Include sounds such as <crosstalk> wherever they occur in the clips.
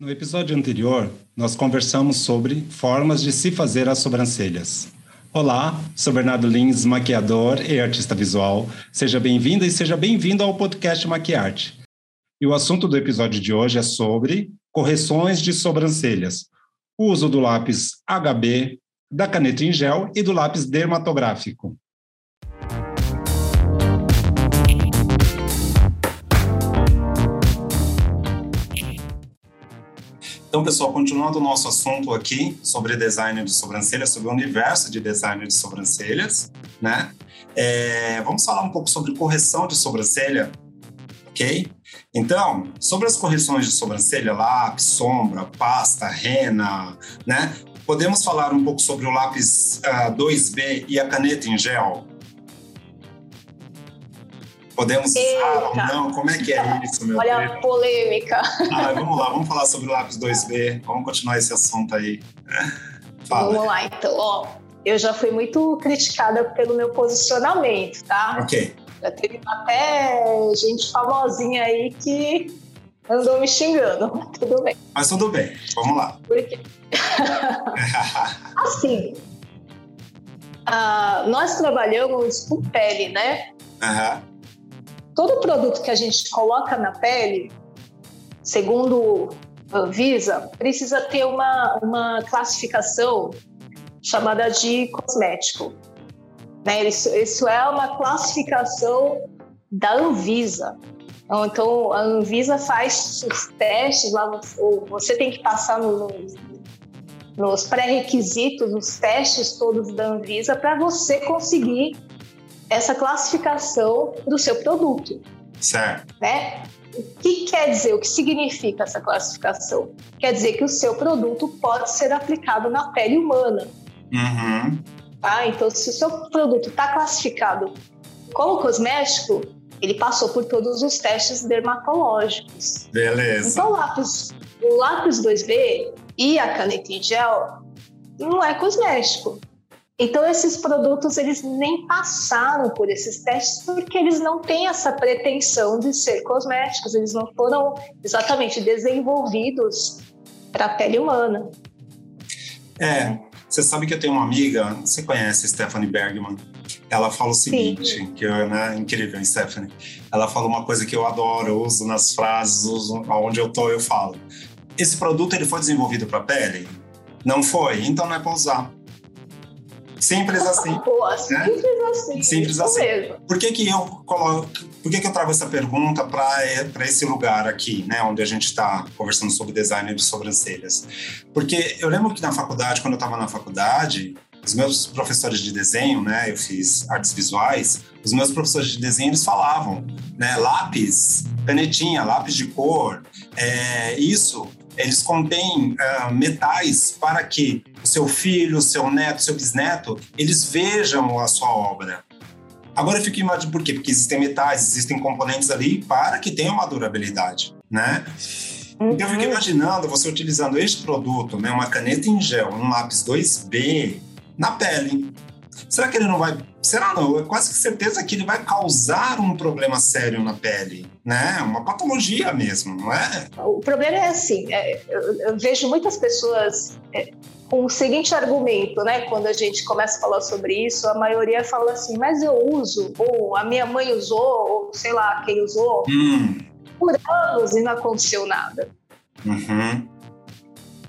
No episódio anterior, nós conversamos sobre formas de se fazer as sobrancelhas. Olá, sou Bernardo Lins, maquiador e artista visual. Seja bem-vinda e seja bem-vindo ao podcast Maquiarte. E o assunto do episódio de hoje é sobre correções de sobrancelhas, o uso do lápis HB, da caneta em gel e do lápis dermatográfico. Então, pessoal, continuando o nosso assunto aqui sobre design de sobrancelhas, sobre o universo de design de sobrancelhas, né? É, vamos falar um pouco sobre correção de sobrancelha, ok? Então, sobre as correções de sobrancelha, lápis, sombra, pasta, rena, né? Podemos falar um pouco sobre o lápis uh, ah, 2B e a caneta em gel? Podemos usar ou não? Como é que é isso, meu Olha a polêmica. Ah, vamos lá, vamos falar sobre o lápis 2B. Vamos continuar esse assunto aí. <laughs> Fala. Vamos lá, então. Ó, eu já fui muito criticada pelo meu posicionamento, tá? Ok. Já teve até gente famosinha aí que andou me xingando. Tudo bem. Mas tudo bem, vamos lá. Por quê? <laughs> assim, uh, nós trabalhamos com pele, né? Aham todo produto que a gente coloca na pele, segundo a Visa, precisa ter uma, uma classificação chamada de cosmético. Né? Isso, isso é uma classificação da Anvisa. Então, então a Anvisa faz os testes lá, você tem que passar no, no, nos pré-requisitos, os testes todos da Anvisa para você conseguir essa classificação do seu produto. Certo. Né? O que quer dizer? O que significa essa classificação? Quer dizer que o seu produto pode ser aplicado na pele humana. Uhum. Tá? Então, se o seu produto está classificado como cosmético, ele passou por todos os testes dermatológicos. Beleza. Então, o lápis, o lápis 2B e a caneta em gel não é cosmético. Então esses produtos eles nem passaram por esses testes porque eles não têm essa pretensão de ser cosméticos, eles não foram exatamente desenvolvidos para a pele humana. É, você sabe que eu tenho uma amiga, você conhece Stephanie Bergman? Ela fala o seguinte, Sim. que é né, incrível, Stephanie. Ela fala uma coisa que eu adoro, eu uso nas frases, uso aonde eu tô, eu falo. Esse produto ele foi desenvolvido para pele? Não foi, então não é para usar. Simples assim. <laughs> Boa, né? simples assim. Simples assim. Mesmo. Por que, que eu coloco. Por que, que eu trago essa pergunta para esse lugar aqui, né, onde a gente está conversando sobre design de sobrancelhas? Porque eu lembro que na faculdade, quando eu estava na faculdade, os meus professores de desenho, né, eu fiz artes visuais, os meus professores de desenho eles falavam, né, lápis, canetinha, lápis de cor, é, isso eles contêm uh, metais para que seu filho, seu neto, seu bisneto, eles vejam a sua obra. Agora eu fico imaginando por quê? Porque existem metais, existem componentes ali para que tenham uma durabilidade, né? Uhum. Então eu fico uhum. imaginando você utilizando este produto, né, uma caneta em gel, um lápis 2B na pele. Será que ele não vai. Será não? É quase que certeza que ele vai causar um problema sério na pele, né? Uma patologia mesmo, não é? O problema é assim: é, eu, eu, vejo muitas pessoas. Com o seguinte argumento, né? Quando a gente começa a falar sobre isso, a maioria fala assim: mas eu uso, ou a minha mãe usou, ou sei lá quem usou, hum. por anos e não aconteceu nada. Uhum.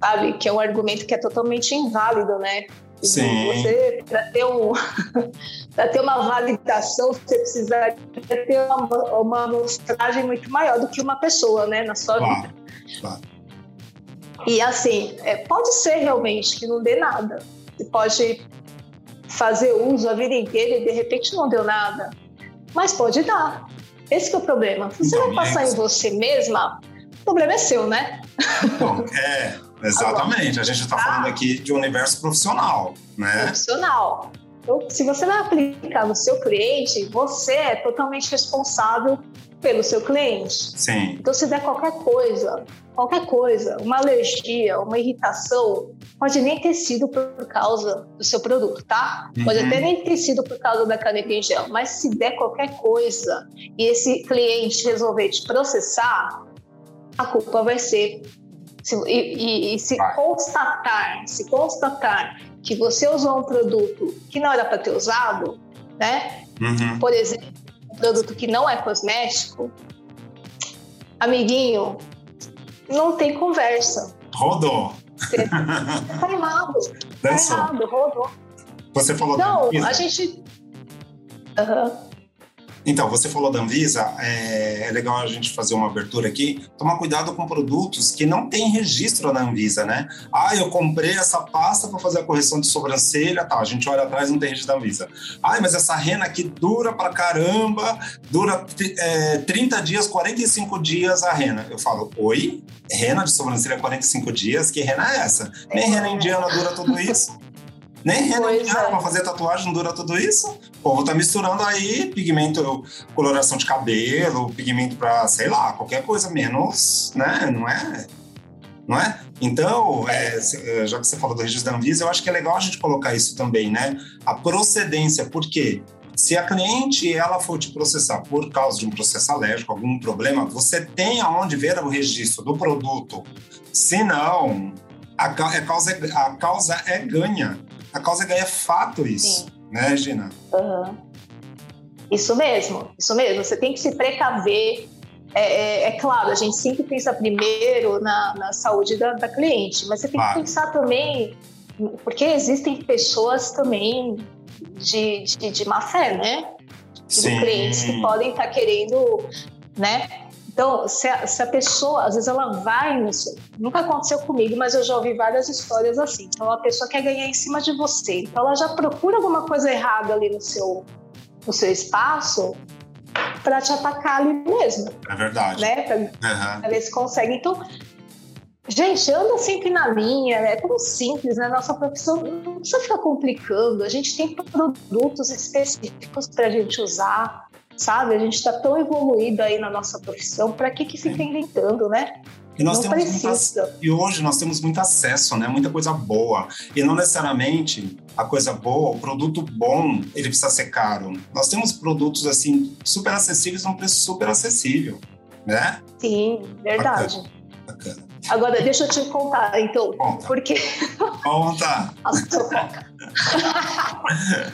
Sabe? Que é um argumento que é totalmente inválido, né? Sim. Você, para ter, um, <laughs> ter uma validação, você precisaria ter uma, uma amostragem muito maior do que uma pessoa, né, na sua claro, vida. Claro. E assim, é, pode ser realmente que não dê nada. Você pode fazer uso a vida inteira e de repente não deu nada. Mas pode dar. Esse é o problema. Se você vai passar em você mesma, o problema é seu, né? Bom, é, Exatamente. A gente está falando aqui de um universo profissional, né? Profissional. Então, se você vai aplicar no seu cliente, você é totalmente responsável pelo seu cliente. Sim. Então, se der qualquer coisa, qualquer coisa, uma alergia, uma irritação, pode nem ter sido por causa do seu produto, tá? Uhum. Pode até nem ter sido por causa da caneta em gel, mas se der qualquer coisa e esse cliente resolver te processar, a culpa vai ser se, e, e, e, se constatar, se constatar que você usou um produto que não era para ter usado, né? Uhum. Por exemplo, produto que não é cosmético, amiguinho, não tem conversa. Rodou. Você <laughs> tá errado. Tá errado, rodou. Você falou Não, a gente. Uhum. Então, você falou da Anvisa, é, é, legal a gente fazer uma abertura aqui. Tomar cuidado com produtos que não têm registro na Anvisa, né? Ah, eu comprei essa pasta para fazer a correção de sobrancelha, tá? A gente olha atrás não tem registro da Anvisa. Ah, mas essa rena aqui dura pra caramba, dura é, 30 dias, 45 dias a rena. Eu falo, oi? Rena de sobrancelha 45 dias? Que rena é essa? Nem rena indiana dura tudo isso. Nem indiana é. para fazer tatuagem não dura tudo isso. O povo tá misturando aí pigmento, coloração de cabelo, pigmento para, sei lá, qualquer coisa menos, né? Não é? Não é? Então, é, é, já que você falou do registro da Anvisa, eu acho que é legal a gente colocar isso também, né? A procedência, por quê? Se a cliente ela for te processar por causa de um processo alérgico, algum problema, você tem aonde ver o registro do produto. Se não, a, a, causa, a causa é ganha a causa ganha é fato isso, Sim. né, Gina? Uhum. Isso mesmo, isso mesmo. Você tem que se precaver. É, é, é claro, a gente sempre pensa primeiro na, na saúde da, da, cliente, mas você tem claro. que pensar também, porque existem pessoas também de, de, de má fé, né? De clientes que podem estar querendo, né? Então, se a, se a, pessoa, às vezes ela vai no seu. Nunca aconteceu comigo, mas eu já ouvi várias histórias assim. Então, a pessoa quer ganhar em cima de você. Então, ela já procura alguma coisa errada ali no seu, no seu espaço para te atacar ali mesmo. É verdade. Né? Para uhum. ver se consegue. Então, gente, anda sempre na linha, é tão simples, né? Nossa profissão não precisa ficar complicando. A gente tem produtos específicos para a gente usar sabe? A gente está tão evoluído aí na nossa profissão, para que que fica inventando, né? E, nós não temos muita, e hoje nós temos muito acesso, né? Muita coisa boa. E não necessariamente a coisa boa, o produto bom, ele precisa ser caro. Nós temos produtos assim super acessíveis num preço super acessível, né? Sim, verdade. Bacana. Bacana. Agora, deixa eu te contar, então, Conta. porque... Conta!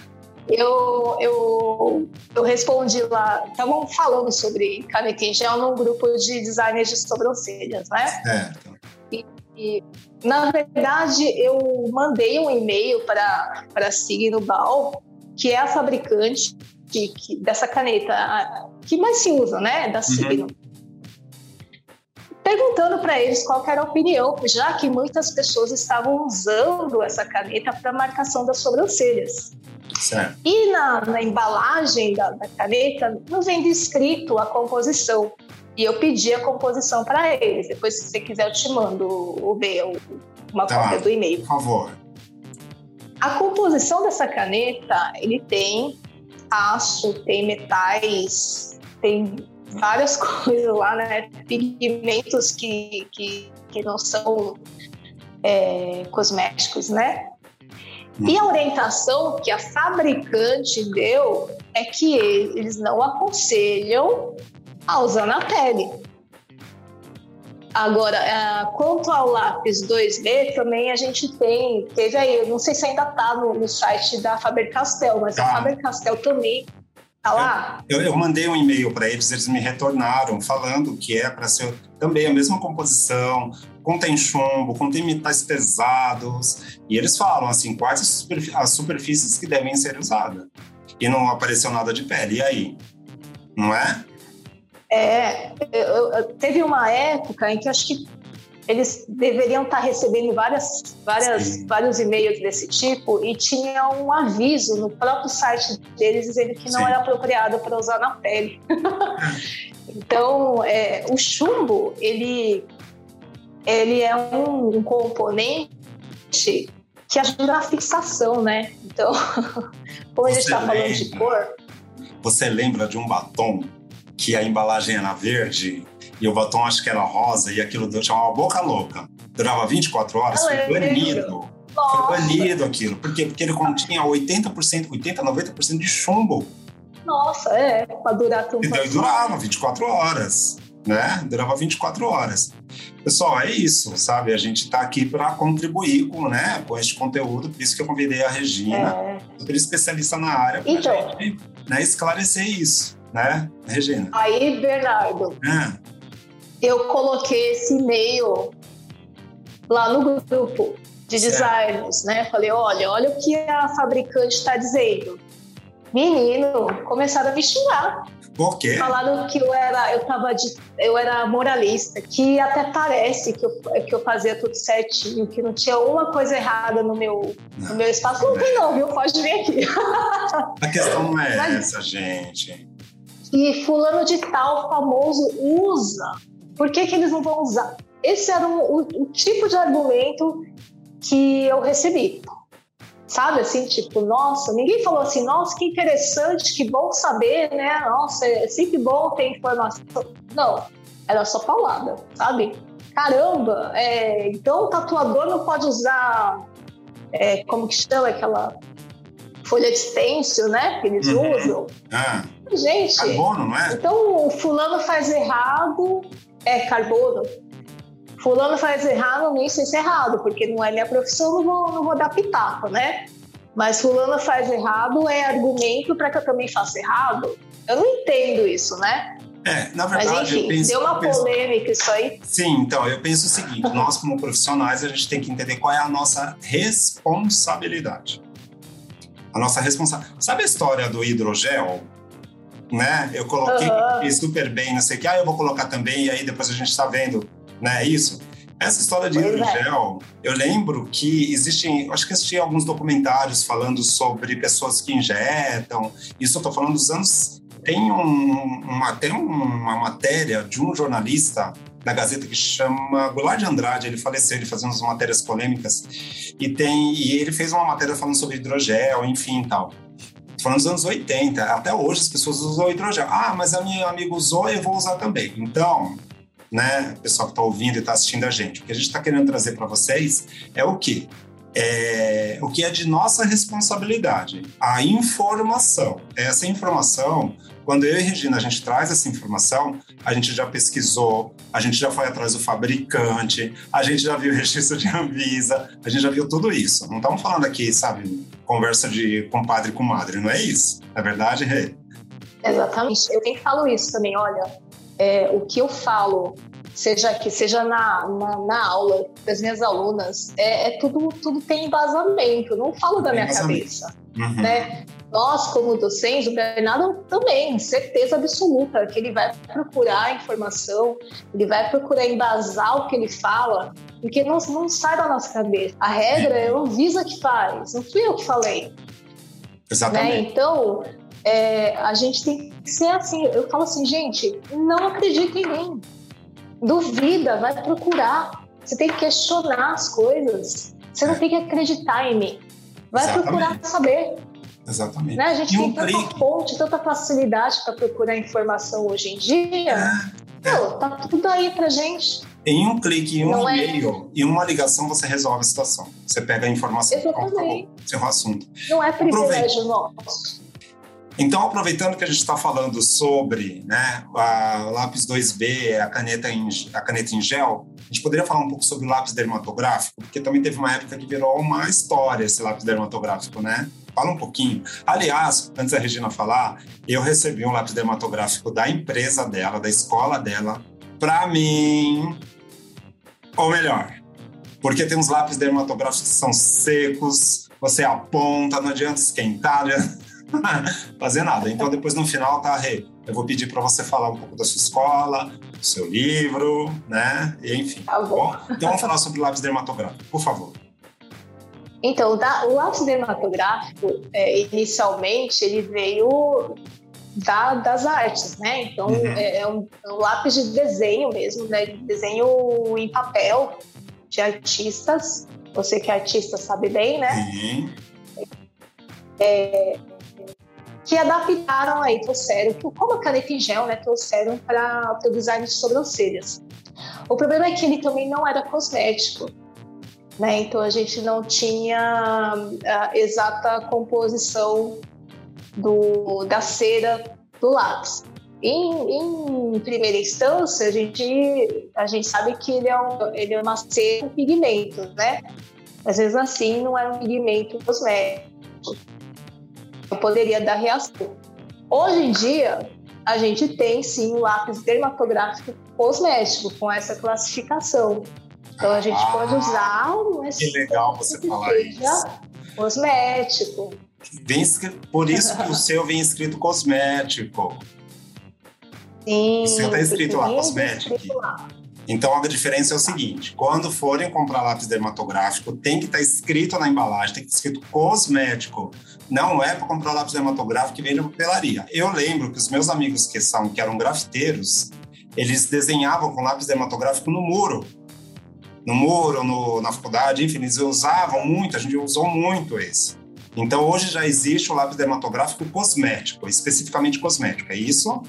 <laughs> eu, eu, eu respondi lá, estavam falando sobre caneta em gel num grupo de designers de sobrancelhas, né? Certo. E, e na verdade, eu mandei um e-mail para a Signo Bal, que é a fabricante de, que, dessa caneta a, que mais se usa, né? Da Signo. Uhum perguntando para eles qual era a opinião, já que muitas pessoas estavam usando essa caneta para marcação das sobrancelhas. Certo. E na, na embalagem da, da, caneta não vem descrito a composição. E eu pedi a composição para eles. Depois, se você quiser, eu te mando o B, uma tá, cópia do e-mail. Por favor. A composição dessa caneta, ele tem aço, tem metais, tem várias <laughs> coisas lá, né? Pigmentos que, que, que não são é, cosméticos, né? E a orientação que a fabricante deu é que eles não aconselham a usar na pele. Agora, é, quanto ao lápis 2B, também a gente tem, teve aí, não sei se ainda está no, no, site da Faber-Castell, mas tá. a Faber-Castell também Tá lá? Eu, eu mandei um e-mail para eles, eles me retornaram falando que é para ser também a mesma composição, contém chumbo, contém metais pesados, e eles falam assim, quais as, superfí as superfícies que devem ser usadas. E não apareceu nada de pele, e aí? Não é? É, eu, eu, teve uma época em que acho que eles deveriam estar recebendo várias, várias, vários e-mails desse tipo e tinha um aviso no próprio site deles dizendo que não Sim. era apropriado para usar na pele. <laughs> então, é, o chumbo, ele, ele é um, um componente que ajuda na fixação, né? Então, <laughs> como a gente está falando de cor... Você lembra de um batom que a embalagem era verde e o batom acho que era rosa, e aquilo chamava Boca Louca. Durava 24 horas, foi banido. Foi banido aquilo. Por quê? Porque ele continha 80%, 80%, 90% de chumbo. Nossa, é, para durar tudo. Então durava 24 horas. Né? Durava 24 horas. Pessoal, é isso, sabe? A gente está aqui para contribuir com, né, com este conteúdo, por isso que eu convidei a Regina, é. super especialista na área, para então, gente né, esclarecer isso, né, Regina? Aí, Bernardo, é. eu coloquei esse e-mail lá no grupo de designers, né? Falei, olha, olha o que a fabricante está dizendo. Menino, começaram a me xingar. Quê? Falaram que eu era, eu tava de, eu era moralista, que até parece que eu, que eu fazia tudo certinho, que não tinha uma coisa errada no meu, não, no meu espaço. Não, tem não, viu? Pode vir aqui. A questão não é Mas, essa, gente. E fulano de tal famoso usa. Por que, que eles não vão usar? Esse era o, o, o tipo de argumento que eu recebi sabe? Assim, tipo, nossa, ninguém falou assim, nossa, que interessante, que bom saber, né? Nossa, é sempre bom ter informação. Não, era só paulada, sabe? Caramba, é, então o tatuador não pode usar, é, como que chama aquela folha de stencil, né? Que eles uhum. usam. Ah. Gente, carbono, não é? Então o fulano faz errado, é carbono fulano faz errado, nem sei se é errado, porque não é minha profissão, não vou, não vou dar pitaco, né? Mas fulano faz errado é argumento para que eu também faça errado? Eu não entendo isso, né? É, na verdade, Mas, enfim, eu penso, deu uma penso, polêmica isso aí. Sim, então, eu penso o seguinte, <laughs> nós como profissionais, a gente tem que entender qual é a nossa responsabilidade. A nossa responsabilidade. Sabe a história do hidrogel? Né? Eu coloquei uhum. super bem, não sei o que, ah, eu vou colocar também, e aí depois a gente está vendo né? Isso. Essa história de é. hidrogel, é. eu lembro que existem, acho que assisti alguns documentários falando sobre pessoas que injetam. Isso eu estou falando dos anos. Tem, um, uma, tem uma matéria de um jornalista da Gazeta que chama Goulart de Andrade, ele faleceu, ele fazia umas matérias polêmicas, e tem e ele fez uma matéria falando sobre hidrogel, enfim, tal. Falando dos anos 80, até hoje as pessoas usam hidrogel. Ah, mas a minha amiga usou e eu vou usar também. Então, né, pessoal que está ouvindo e está assistindo a gente. O que a gente está querendo trazer para vocês é o quê? É, o que é de nossa responsabilidade, a informação. Essa informação, quando eu e Regina a gente traz essa informação, a gente já pesquisou, a gente já foi atrás do fabricante, a gente já viu o registro de Anvisa, a gente já viu tudo isso. Não estamos falando aqui, sabe, conversa de compadre com madre, não é isso? É verdade, Rê? Exatamente. Eu sempre falo isso também, olha, é, o que eu falo, seja que seja na, na, na, aula das minhas alunas, é, é, tudo, tudo tem embasamento, não falo da minha cabeça. Uhum. Né? Nós, como docentes, o Bernardo também, certeza absoluta que ele vai procurar informação, ele vai procurar embasar o que ele fala, porque não, não sai da nossa cabeça. A regra é o Visa que faz, não fui eu que falei. Exatamente. Né? Então, é, a gente tem que ser assim. Eu falo assim, gente, não acredita em mim. Duvida, vai procurar. Você tem que questionar as coisas. Você não tem que acreditar em mim. Vai Exatamente. procurar saber. Exatamente. Né? A gente e tem um tanta clique. fonte, tanta facilidade para procurar informação hoje em dia. É, é. Tá tudo aí pra gente. Em um clique, em um é e-mail, é... em uma ligação, você resolve a situação. Você pega a informação. Encerrou o assunto. Não é privilégio nosso. Então, aproveitando que a gente está falando sobre né, a lápis 2B, a caneta, em, a caneta em gel, a gente poderia falar um pouco sobre o lápis dermatográfico, porque também teve uma época que virou uma história esse lápis dermatográfico, né? Fala um pouquinho. Aliás, antes da Regina falar, eu recebi um lápis dermatográfico da empresa dela, da escola dela, para mim, ou melhor, porque tem uns lápis dermatográficos que são secos, você aponta, não adianta esquentar, <laughs> fazer nada. Então, depois no final, tá, Rê, eu vou pedir para você falar um pouco da sua escola, do seu livro, né? E, enfim. Tá bom. Então, vamos falar sobre o lápis dermatográfico, por favor. Então, o lápis dermatográfico, é, inicialmente, ele veio da, das artes, né? Então, uhum. é, é, um, é, um, lápis de desenho mesmo, né? Desenho em papel de artistas. Você que é artista sabe bem, né? Uhum. É, que adaptaram aí, trouxeram, como a caneta em gel, né, trouxeram para o design de sobrancelhas. O problema é que ele também não era cosmético, né, então a gente não tinha a exata composição do, da cera do lápis. Em, em, primeira instância, a gente, a gente sabe que ele é, um, ele é uma cera com pigmentos, né? Às vezes assim não é um pigmento cosmético. Poderia dar reação. Hoje em dia, a gente tem sim o lápis dermatográfico cosmético com essa classificação. Então a gente ah, pode usar um Que legal você falar isso. Cosmético. Por isso que o seu vem escrito cosmético. Sim. O seu está escrito lá, cosmético. Escrito lá. Então a diferença é o seguinte: quando forem comprar lápis dermatográfico, tem que estar tá escrito na embalagem, tem que estar escrito cosmético. Não é para comprar lápis dermatográfico que vende na papelaria. Eu lembro que os meus amigos que são que eram grafiteiros, eles desenhavam com lápis dermatográfico no muro. No muro, no, na faculdade, enfim, eles usavam muito, a gente usou muito esse. Então hoje já existe o lápis dermatográfico cosmético, especificamente cosmético, é isso?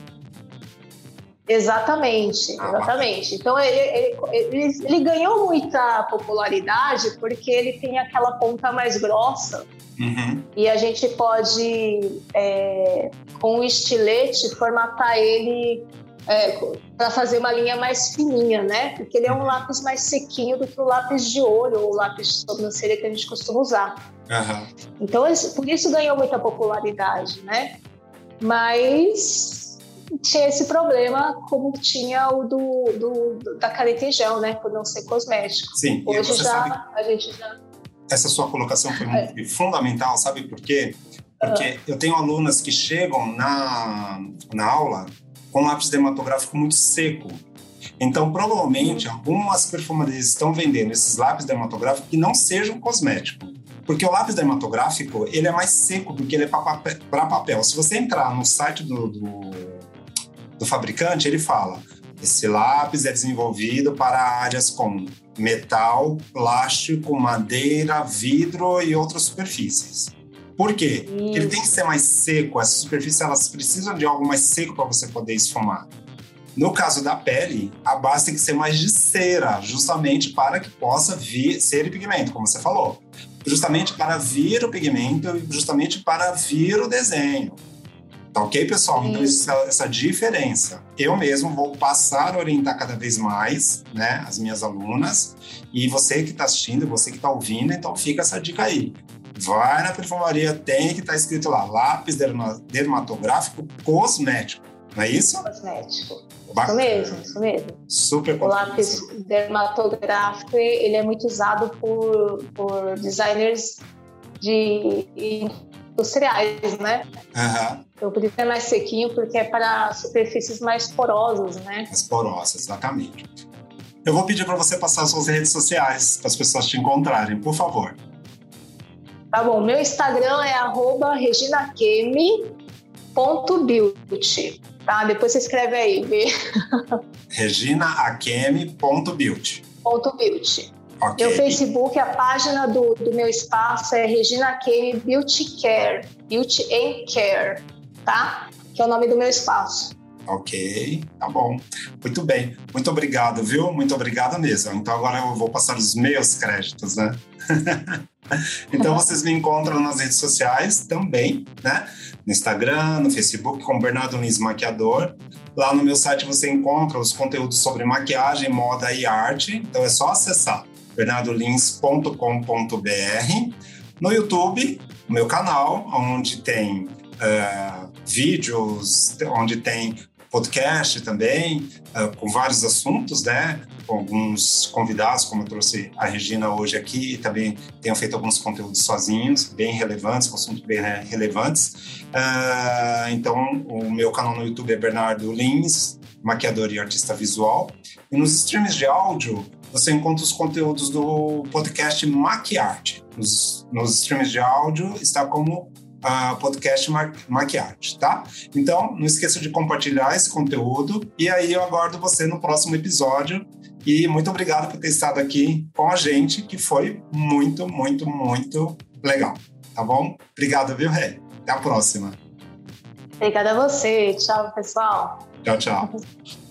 Exatamente, ah, exatamente. Então ele, ele, ele, ganhou muita popularidade porque ele tem aquela ponta mais grossa uhum. e a gente pode, é, com o estilete, formatar ele é, para fazer uma linha mais fininha, né? Porque ele é um uhum. lápis mais sequinho do que o lápis de olho ou o lápis de sobrancelha que a gente costuma usar. Uhum. Então, por isso ganhou muita popularidade, né? Mas tinha esse problema como tinha o do, do da caneta em gel, né? Por não ser cosmético. Sim, hoje já sabe, a gente já. Essa sua colocação foi é. fundamental, sabe por quê? Porque uhum. eu tenho alunas que chegam na, na aula com lápis dermatográfico muito seco. Então, provavelmente, uhum. algumas perfumaristas estão vendendo esses lápis dermatográficos que não sejam cosméticos. Porque o lápis dermatográfico, ele é mais seco do que ele é para papel, papel. Se você entrar no site do, do do fabricante, ele fala: esse lápis é desenvolvido para áreas como metal, plástico, madeira, vidro e outras superfícies. Por quê? Porque ele tem que ser mais seco, essas superfícies elas precisam de algo mais seco para você poder esfumar. No caso da pele, a base tem que ser mais de cera, justamente para que possa vir ser pigmento, como você falou. Justamente para vir o pigmento justamente para vir o desenho. Tá ok, pessoal? Então, essa, essa diferença. Eu mesmo vou passar a orientar cada vez mais, né, as minhas alunas. E você que está assistindo, você que está ouvindo, então fica essa dica aí. Vai na perfumaria, tem que estar tá escrito lá, lápis dermatográfico cosmético. Não é isso? Cosmético. Bacana. Isso mesmo, isso mesmo. Super O lápis dermatográfico, ele é muito usado por, por designers de industriais, né? Uhum. Então, por isso é mais sequinho, porque é para superfícies mais porosas, né? Mais porosas, exatamente. Eu vou pedir para você passar as suas redes sociais para as pessoas te encontrarem, por favor. Tá bom, meu Instagram é reginaqueme.beauty, tá? Depois você escreve aí, vê. <laughs> reginaakeme.beauty. Ponto beauty. Okay. Meu Facebook, a página do, do meu espaço é Regina Kane Beauty Care, Beauty and Care, tá? Que é o nome do meu espaço. Ok, tá bom. Muito bem. Muito obrigado, viu? Muito obrigado mesmo. Então agora eu vou passar os meus créditos, né? <laughs> então vocês me encontram nas redes sociais também, né? No Instagram, no Facebook, com Bernardo Lins Maquiador. Lá no meu site você encontra os conteúdos sobre maquiagem, moda e arte. Então é só acessar bernardolins.com.br. No YouTube, meu canal, onde tem uh, vídeos, onde tem podcast também, uh, com vários assuntos, né? Com alguns convidados, como eu trouxe a Regina hoje aqui, também tenho feito alguns conteúdos sozinhos, bem relevantes, com assuntos bem relevantes. Uh, então, o meu canal no YouTube é Bernardo Lins, maquiador e artista visual. E nos streams de áudio, você encontra os conteúdos do podcast Maquiarte. Nos, nos streams de áudio está como podcast Maquiarte, tá? Então, não esqueça de compartilhar esse conteúdo e aí eu aguardo você no próximo episódio. E muito obrigado por ter estado aqui com a gente, que foi muito, muito, muito legal. Tá bom? Obrigado, viu, Ré? Até a próxima. Obrigada a você. Tchau, pessoal. Tchau, tchau. <laughs>